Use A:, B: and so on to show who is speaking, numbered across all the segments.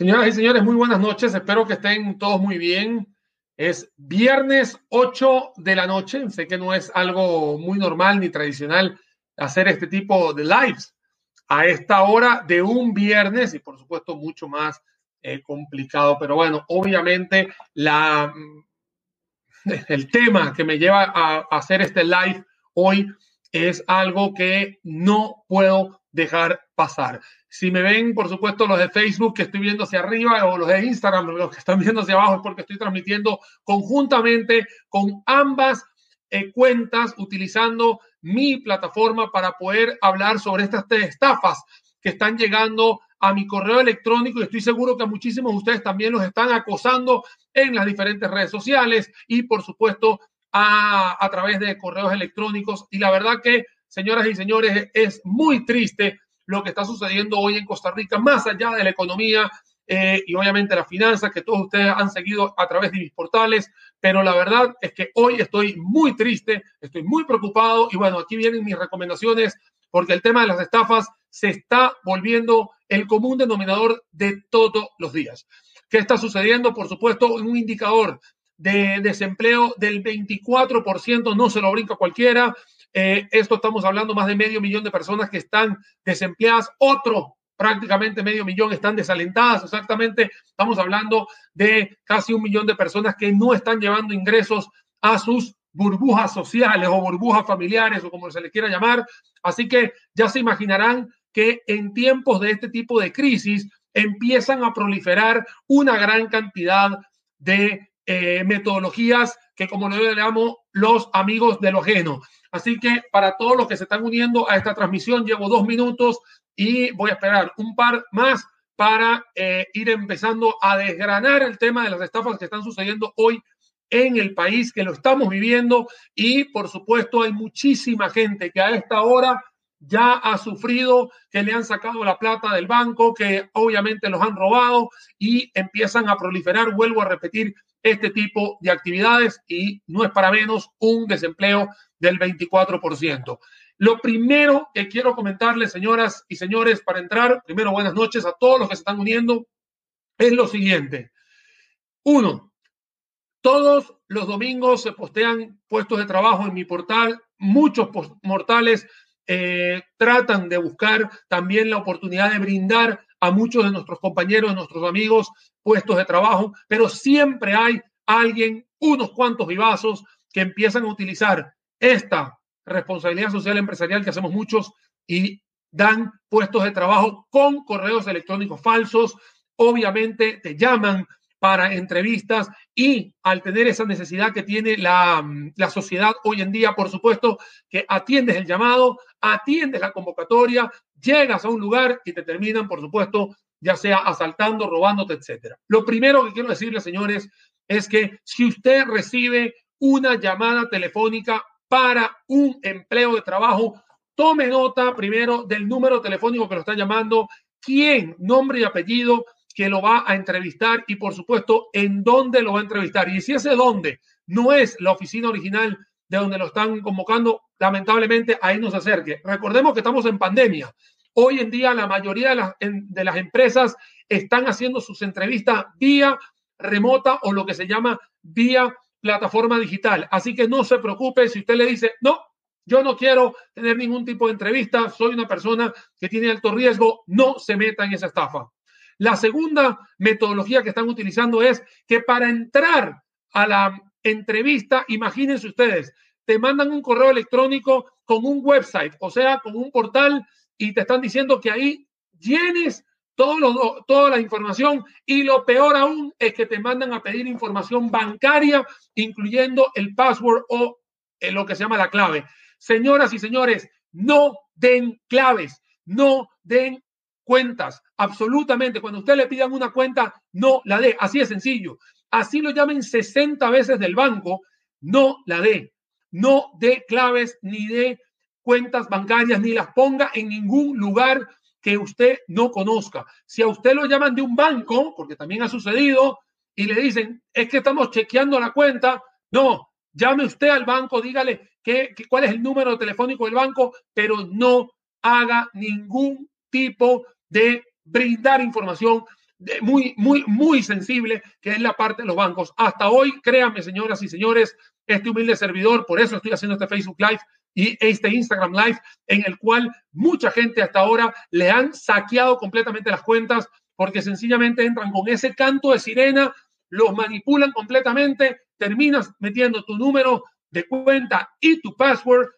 A: Señoras y señores, muy buenas noches. Espero que estén todos muy bien. Es viernes 8 de la noche. Sé que no es algo muy normal ni tradicional hacer este tipo de lives a esta hora de un viernes y por supuesto mucho más eh, complicado. Pero bueno, obviamente la, el tema que me lleva a hacer este live hoy es algo que no puedo dejar pasar. Si me ven, por supuesto, los de Facebook que estoy viendo hacia arriba o los de Instagram, los que están viendo hacia abajo es porque estoy transmitiendo conjuntamente con ambas eh, cuentas utilizando mi plataforma para poder hablar sobre estas estafas que están llegando a mi correo electrónico y estoy seguro que muchísimos de ustedes también los están acosando en las diferentes redes sociales y por supuesto a, a través de correos electrónicos. Y la verdad que, señoras y señores, es muy triste lo que está sucediendo hoy en Costa Rica, más allá de la economía eh, y obviamente las finanzas que todos ustedes han seguido a través de mis portales. Pero la verdad es que hoy estoy muy triste, estoy muy preocupado y bueno, aquí vienen mis recomendaciones porque el tema de las estafas se está volviendo el común denominador de todos los días. ¿Qué está sucediendo? Por supuesto, un indicador de desempleo del 24%, no se lo brinca cualquiera. Eh, esto estamos hablando más de medio millón de personas que están desempleadas. Otro, prácticamente medio millón, están desalentadas. Exactamente, estamos hablando de casi un millón de personas que no están llevando ingresos a sus burbujas sociales o burbujas familiares o como se les quiera llamar. Así que ya se imaginarán que en tiempos de este tipo de crisis empiezan a proliferar una gran cantidad de eh, metodologías que como le llamo los amigos de lo ajeno. Así que para todos los que se están uniendo a esta transmisión, llevo dos minutos y voy a esperar un par más para eh, ir empezando a desgranar el tema de las estafas que están sucediendo hoy en el país, que lo estamos viviendo. Y por supuesto hay muchísima gente que a esta hora ya ha sufrido, que le han sacado la plata del banco, que obviamente los han robado y empiezan a proliferar, vuelvo a repetir, este tipo de actividades y no es para menos un desempleo del 24%. Lo primero que quiero comentarles, señoras y señores, para entrar, primero buenas noches a todos los que se están uniendo, es lo siguiente. Uno, todos los domingos se postean puestos de trabajo en mi portal. Muchos mortales eh, tratan de buscar también la oportunidad de brindar a muchos de nuestros compañeros, de nuestros amigos, puestos de trabajo, pero siempre hay alguien, unos cuantos vivazos, que empiezan a utilizar esta responsabilidad social empresarial que hacemos muchos y dan puestos de trabajo con correos electrónicos falsos. Obviamente te llaman para entrevistas y al tener esa necesidad que tiene la, la, sociedad hoy en día, por supuesto, que atiendes el llamado, atiendes la convocatoria, llegas a un lugar y te terminan, por supuesto, ya sea asaltando, robándote, etcétera. Lo primero que quiero decirles, señores, es que si usted recibe una llamada telefónica para un empleo de trabajo, tome nota primero del número telefónico que lo está llamando, quién, nombre y apellido que lo va a entrevistar y por supuesto en dónde lo va a entrevistar. Y si ese dónde no es la oficina original de donde lo están convocando, lamentablemente ahí no se acerque. Recordemos que estamos en pandemia. Hoy en día la mayoría de las, de las empresas están haciendo sus entrevistas vía remota o lo que se llama vía plataforma digital. Así que no se preocupe si usted le dice, no, yo no quiero tener ningún tipo de entrevista, soy una persona que tiene alto riesgo, no se meta en esa estafa. La segunda metodología que están utilizando es que para entrar a la entrevista, imagínense ustedes, te mandan un correo electrónico con un website, o sea, con un portal y te están diciendo que ahí llenes toda la información y lo peor aún es que te mandan a pedir información bancaria, incluyendo el password o eh, lo que se llama la clave. Señoras y señores, no den claves, no den cuentas, absolutamente. Cuando usted le pidan una cuenta, no la dé, así es sencillo. Así lo llamen 60 veces del banco, no la dé. No dé claves ni de cuentas bancarias ni las ponga en ningún lugar que usted no conozca. Si a usted lo llaman de un banco, porque también ha sucedido, y le dicen, es que estamos chequeando la cuenta, no, llame usted al banco, dígale qué, cuál es el número telefónico del banco, pero no haga ningún tipo de brindar información muy, muy, muy sensible, que es la parte de los bancos. Hasta hoy, créanme, señoras y señores, este humilde servidor, por eso estoy haciendo este Facebook Live y este Instagram Live, en el cual mucha gente hasta ahora le han saqueado completamente las cuentas porque sencillamente entran con ese canto de sirena, los manipulan completamente, terminas metiendo tu número de cuenta y tu password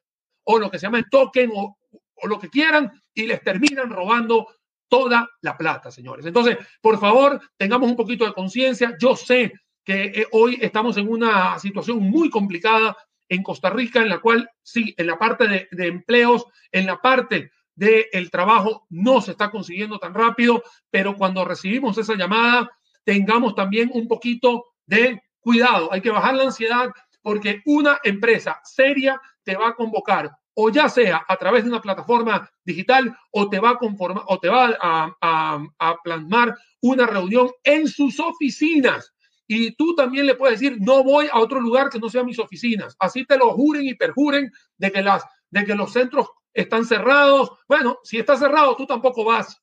A: o lo que se llama el token o, o lo que quieran y les terminan robando toda la plata, señores. Entonces, por favor, tengamos un poquito de conciencia. Yo sé que eh, hoy estamos en una situación muy complicada en Costa Rica, en la cual sí, en la parte de, empleos, en la parte del trabajo no se está consiguiendo tan rápido, pero cuando recibimos esa llamada, tengamos también un poquito de cuidado. Hay que bajar la ansiedad porque una empresa seria te va a convocar o ya sea a través de una plataforma digital o te va a conformar o te va a, plasmar una reunión en sus oficinas. Y tú también le puedes decir, no voy a otro lugar que no sea mis oficinas. Así te lo juren y perjuren de que, las, de que los centros están cerrados. Bueno, si está cerrado, tú tampoco vas,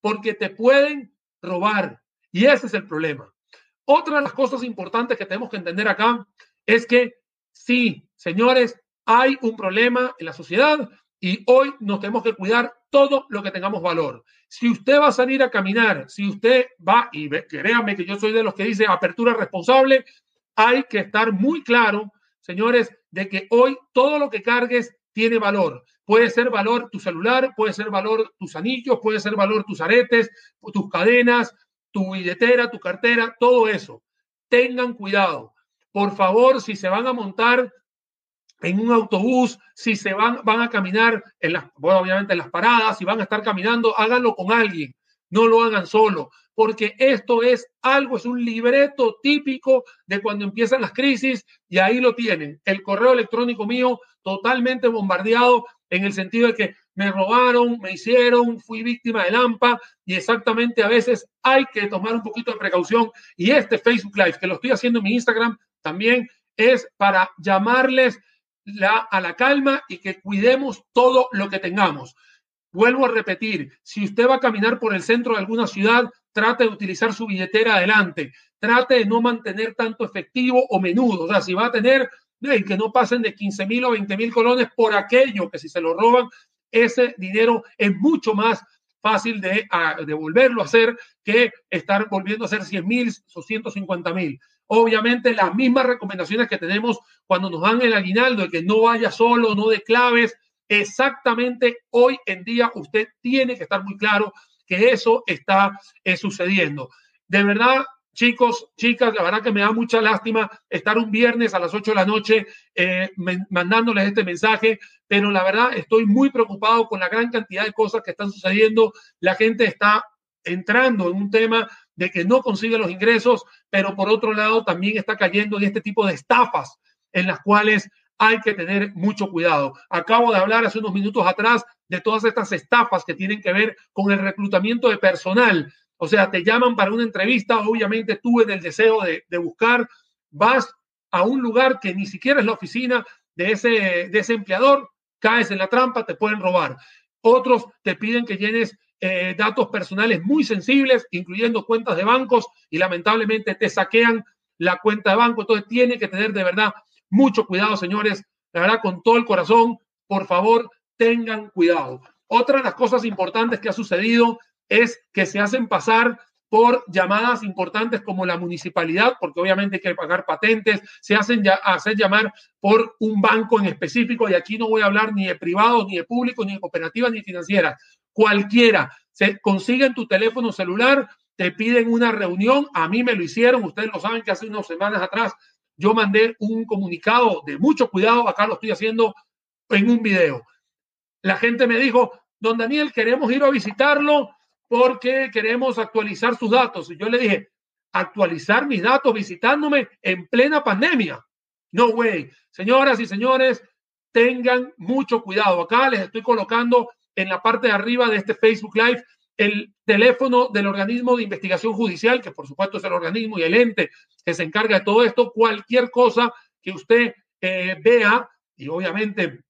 A: porque te pueden robar. Y ese es el problema. Otra de las cosas importantes que tenemos que entender acá es que sí, señores, hay un problema en la sociedad y hoy nos tenemos que cuidar todo lo que tengamos valor. Si usted va a salir a caminar, si usted va, y créame que yo soy de los que dice apertura responsable, hay que estar muy claro, señores, de que hoy todo lo que cargues tiene valor. Puede ser valor tu celular, puede ser valor tus anillos, puede ser valor tus aretes, tus cadenas, tu billetera, tu cartera, todo eso. Tengan cuidado. Por favor, si se van a montar en un autobús, si se van, van a caminar en las, bueno, obviamente en las paradas, si van a estar caminando, háganlo con alguien, no lo hagan solo, porque esto es algo, es un libreto típico de cuando empiezan las crisis y ahí lo tienen. El correo electrónico mío totalmente bombardeado en el sentido de que me robaron, me hicieron, fui víctima de Lampa y exactamente a veces hay que tomar un poquito de precaución y este Facebook Live que lo estoy haciendo en mi Instagram también es para llamarles a la calma y que cuidemos todo lo que tengamos. Vuelvo a repetir, si usted va a caminar por el centro de alguna ciudad, trate de utilizar su billetera adelante, trate de no mantener tanto efectivo o menudo, o sea, si va a tener, que no pasen de 15 mil o 20 mil colones por aquello que si se lo roban, ese dinero es mucho más fácil de, volverlo a hacer que estar volviendo a hacer 100 mil o 150 mil. Obviamente las mismas recomendaciones que tenemos cuando nos dan el aguinaldo de que no vaya solo, no de claves. Exactamente hoy en día usted tiene que estar muy claro que eso está eh, sucediendo. De verdad, chicos, chicas, la verdad que me da mucha lástima estar un viernes a las 8 de la noche eh, mandándoles este mensaje, pero la verdad estoy muy preocupado con la gran cantidad de cosas que están sucediendo. La gente está entrando en un tema de que no consigue los ingresos, pero por otro lado también está cayendo en este tipo de estafas en las cuales hay que tener mucho cuidado. Acabo de hablar hace unos minutos atrás de todas estas estafas que tienen que ver con el reclutamiento de personal. O sea, te llaman para una entrevista, obviamente tú en el deseo de, buscar, vas a un lugar que ni siquiera es la oficina de ese, de empleador, caes en la trampa, te pueden robar. Otros te piden que llenes eh, datos personales muy sensibles, incluyendo cuentas de bancos, y lamentablemente te saquean la cuenta de banco. Entonces tiene que tener de verdad mucho cuidado, señores. La verdad, con todo el corazón, por favor, tengan cuidado. Otra de las cosas importantes que ha sucedido es que se hacen pasar por llamadas importantes como la municipalidad, porque obviamente hay que pagar patentes, se hacen ya, hacer llamar por un banco en específico, y aquí no voy a hablar ni de privados, ni de públicos, ni de cooperativas, ni financieras cualquiera. Se consiguen tu teléfono celular, te piden una reunión. A mí me lo hicieron, ustedes lo saben que hace unas semanas atrás yo mandé un comunicado de mucho cuidado, acá lo estoy haciendo en un video. La gente me dijo, don Daniel, queremos ir a visitarlo porque queremos actualizar sus datos. Y yo le dije, actualizar mis datos visitándome en plena pandemia. No way. Señoras y señores, tengan mucho cuidado. Acá les estoy colocando en la parte de arriba de este Facebook Live el teléfono del organismo de investigación judicial, que por supuesto es el organismo y el ente que se encarga de todo esto, cualquier cosa que usted eh, vea y obviamente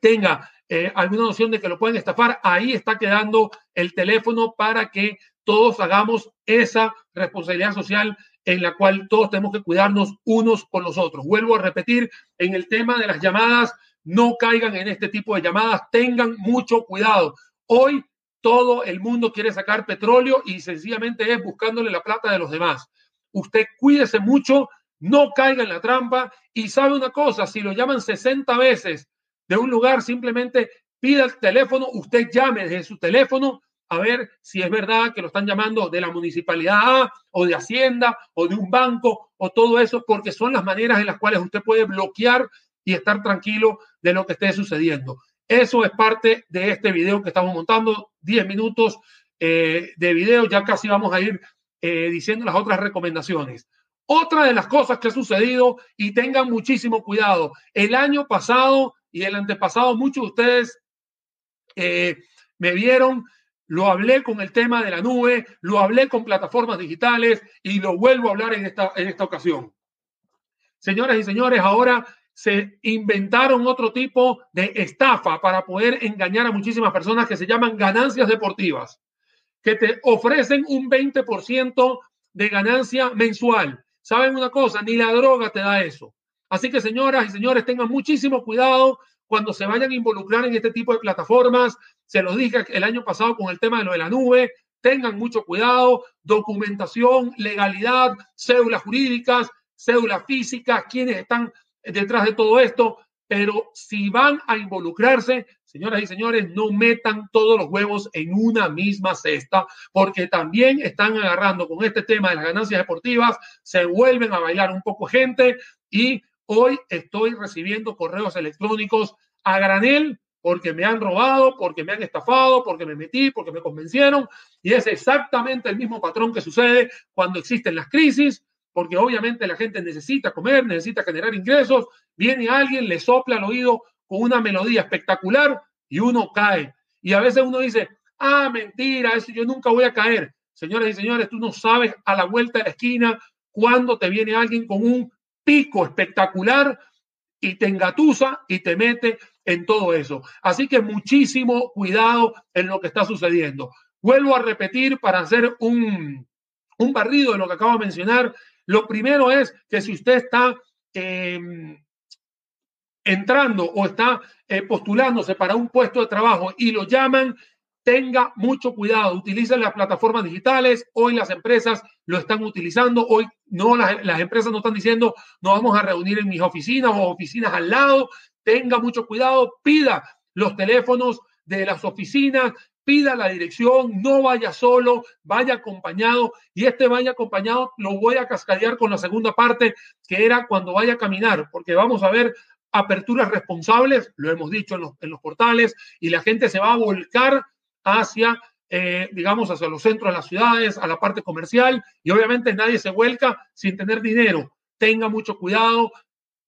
A: tenga eh, alguna noción de que lo pueden estafar, ahí está quedando el teléfono para que todos hagamos esa responsabilidad social en la cual todos tenemos que cuidarnos unos con los otros. Vuelvo a repetir, en el tema de las llamadas, no caigan en este tipo de llamadas, tengan mucho cuidado. Hoy todo el mundo quiere sacar petróleo y sencillamente es buscándole la plata de los demás. Usted cuídese mucho, no caiga en la trampa y sabe una cosa, si lo llaman 60 veces de un lugar, simplemente pida el teléfono, usted llame desde su teléfono a ver si es verdad que lo están llamando de la municipalidad A o de Hacienda o de un banco o todo eso, porque son las maneras en las cuales usted puede bloquear y estar tranquilo de lo que esté sucediendo. Eso es parte de este video que estamos montando, 10 minutos eh, de video, ya casi vamos a ir eh, diciendo las otras recomendaciones. Otra de las cosas que ha sucedido, y tengan muchísimo cuidado, el año pasado y el antepasado, muchos de ustedes eh, me vieron lo hablé con el tema de la nube, lo hablé con plataformas digitales y lo vuelvo a hablar en esta, en esta ocasión. Señoras y señores, ahora se inventaron otro tipo de estafa para poder engañar a muchísimas personas que se llaman ganancias deportivas, que te ofrecen un 20% de ganancia mensual. ¿Saben una cosa? Ni la droga te da eso. Así que señoras y señores, tengan muchísimo cuidado cuando se vayan a involucrar en este tipo de plataformas. Se los dije el año pasado con el tema de lo de la nube. Tengan mucho cuidado, documentación, legalidad, cédulas jurídicas, cédulas físicas, quienes están detrás de todo esto. Pero si van a involucrarse, señoras y señores, no metan todos los huevos en una misma cesta, porque también están agarrando con este tema de las ganancias deportivas, se vuelven a bailar un poco gente y Hoy estoy recibiendo correos electrónicos a granel porque me han robado, porque me han estafado, porque me metí, porque me convencieron. Y es exactamente el mismo patrón que sucede cuando existen las crisis, porque obviamente la gente necesita comer, necesita generar ingresos. Viene alguien, le sopla al oído con una melodía espectacular y uno cae. Y a veces uno dice, ah, mentira, eso yo nunca voy a caer. Señoras y señores, tú no sabes a la vuelta de la esquina cuando te viene alguien con un espectacular y te engatusa y te mete en todo eso. Así que muchísimo cuidado en lo que está sucediendo. Vuelvo a repetir para hacer un, un barrido de lo que acabo de mencionar. Lo primero es que si usted está em, entrando o está eh, postulándose para un puesto de trabajo y lo llaman tenga mucho cuidado, utilice las plataformas digitales, hoy las empresas lo están utilizando, hoy no las, las, empresas no están diciendo nos vamos a reunir en mis oficinas o oficinas al lado, tenga mucho cuidado, pida los teléfonos de las oficinas, pida la dirección, no vaya solo, vaya acompañado. Y este vaya acompañado lo voy a cascadear con la segunda parte que era cuando vaya a caminar, porque vamos a ver aperturas responsables, lo hemos dicho en los, en los portales, y la gente se va a volcar hacia, eh, digamos, hacia los centros de las ciudades, a la parte comercial, y obviamente nadie se vuelca sin tener dinero. Tenga mucho cuidado,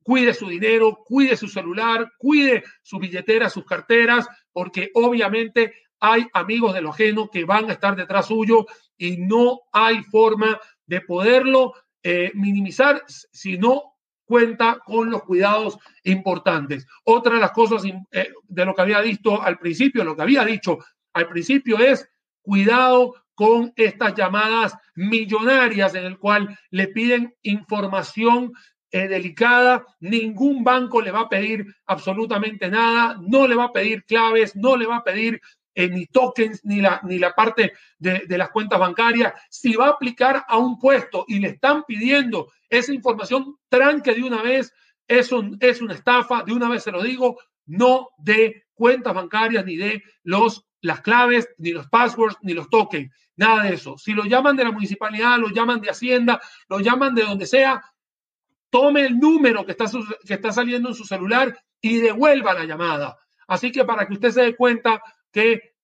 A: cuide su dinero, cuide su celular, cuide su billetera, sus carteras, porque obviamente hay amigos de lo ajeno que van a estar detrás suyo y no hay forma de poderlo eh, minimizar si no cuenta con los cuidados importantes. Otra de las cosas eh, de lo que había visto al principio, lo que había dicho al principio es cuidado con estas llamadas millonarias en el cual le piden información eh, delicada, ningún banco le va a pedir absolutamente nada, no le va a pedir claves, no le va a pedir eh, ni tokens, ni la, ni la parte de, de, las cuentas bancarias. Si va a aplicar a un puesto y le están pidiendo esa información, tranque de una vez, eso es una estafa, de una vez se lo digo, no de cuentas bancarias ni de los las claves, ni los passwords, ni los tokens, nada de eso. Si lo llaman de la municipalidad, lo llaman de Hacienda, lo llaman de donde sea, tome el número que está, que está saliendo en su celular y devuelva la llamada. Así que para que usted se dé cuenta que,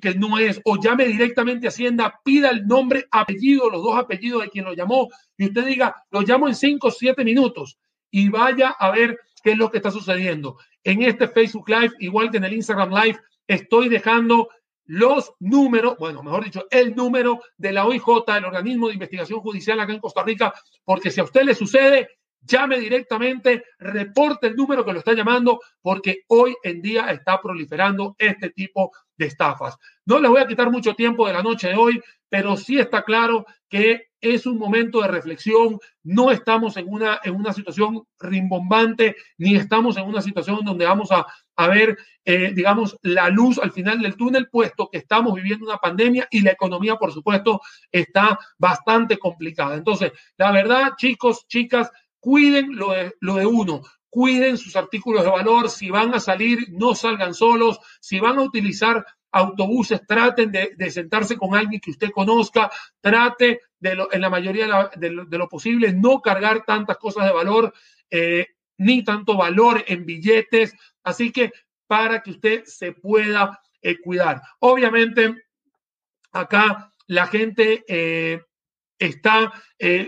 A: que no es, o llame directamente Hacienda, pida el nombre, apellido, los dos apellidos de quien lo llamó, y usted diga, lo llamo en cinco o siete minutos, y vaya a ver qué es lo que está sucediendo. En este Facebook Live, igual que en el Instagram Live, estoy dejando los números, bueno, mejor dicho, el número de la OIJ, el organismo de investigación judicial acá en Costa Rica, porque si a usted le sucede, llame directamente, reporte el número que lo está llamando, porque hoy en día está proliferando este tipo de estafas. No les voy a quitar mucho tiempo de la noche de hoy, pero sí está claro que es un momento de reflexión, no estamos en una, en una situación rimbombante, ni estamos en una situación donde vamos a, a ver, eh, digamos, la luz al final del túnel, puesto que estamos viviendo una pandemia y la economía, por supuesto, está bastante complicada. Entonces, la verdad, chicos, chicas, cuiden lo de, lo de uno, cuiden sus artículos de valor, si van a salir, no salgan solos, si van a utilizar autobuses, traten de, sentarse con alguien que usted conozca, trate de lo, en la mayoría de, lo, posible no cargar tantas cosas de valor, eh, ni tanto valor en billetes, así que para que usted se pueda eh, cuidar. Obviamente, acá la gente eh, está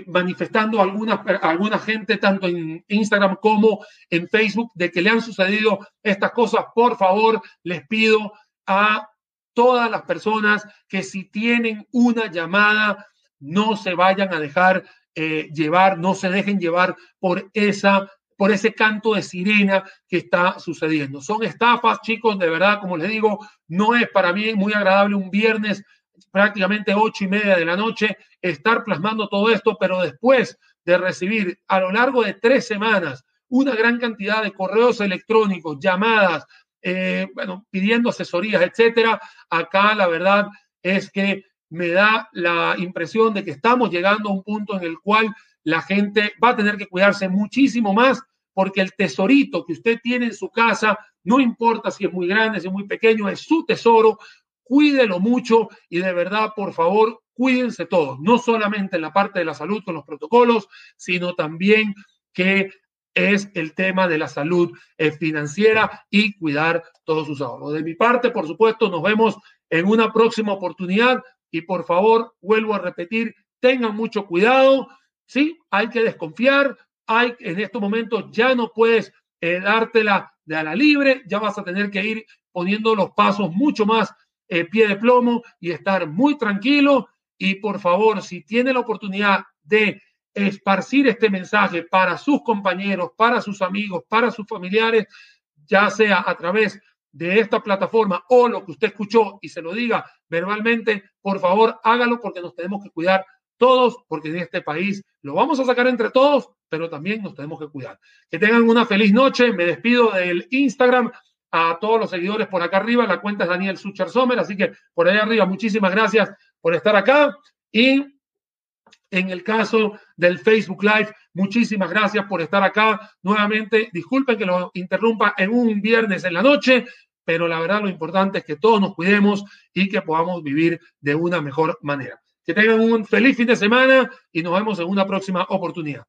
A: manifestando alguna, alguna gente, tanto en Instagram como en Facebook, de que le han sucedido estas cosas. Por favor, les pido a todas las personas que si tienen una llamada, no se vayan a dejar eh, llevar, no se dejen llevar por esa por ese canto de sirena que está sucediendo. Son estafas, chicos, de verdad, como les digo, no es para mí muy agradable un viernes prácticamente ocho y media de la noche estar plasmando todo esto, pero después de recibir a lo largo de tres semanas una gran cantidad de correos electrónicos, llamadas, eh, bueno, pidiendo asesorías, etcétera. Acá la verdad es que me da la impresión de que estamos llegando a un punto en el cual la gente va a tener que cuidarse muchísimo más porque el tesorito que usted tiene en su casa, no importa si es muy grande, si es muy pequeño, es su tesoro, cuídelo mucho y de verdad, por favor, cuídense todos, no solamente en la parte de la salud con los protocolos, sino también que es el tema de la salud eh, financiera y cuidar todos sus ahorros. De mi parte, por supuesto, nos vemos en una próxima oportunidad y por favor, vuelvo a repetir, tengan mucho cuidado, sí, hay que desconfiar, hay en estos momentos ya no puedes eh, dártela de a la libre, ya vas a tener que ir poniendo los pasos mucho más eh, pie de plomo y estar muy tranquilo y por favor, si tiene la oportunidad de esparcir este mensaje para sus compañeros, para sus amigos, para sus familiares, ya sea a través de esta plataforma o lo que usted escuchó y se lo diga verbalmente, por favor hágalo porque nos tenemos que cuidar todos, porque en este país lo vamos a sacar entre todos, pero también nos tenemos que cuidar. Que tengan una feliz noche. Me despido del Instagram a todos los seguidores por acá arriba. La cuenta es Daniel Sucher Sommer, así que por ahí arriba, muchísimas gracias por estar acá y en el caso del Facebook Live. Muchísimas gracias por estar acá. Nuevamente, disculpen que lo interrumpa en un viernes en la noche, pero la verdad lo importante es que todos nos cuidemos y que podamos vivir de una mejor manera. Que tengan un feliz fin de semana y nos vemos en una próxima oportunidad.